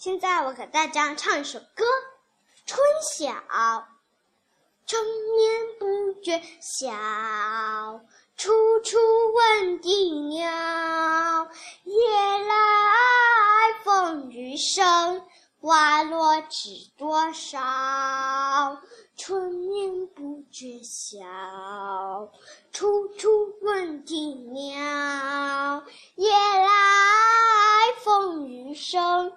现在我给大家唱一首歌，《春晓》。春眠不觉晓，处处闻啼鸟。夜来风雨声，花落知多少。春眠不觉晓，处处闻啼鸟。夜来风雨声，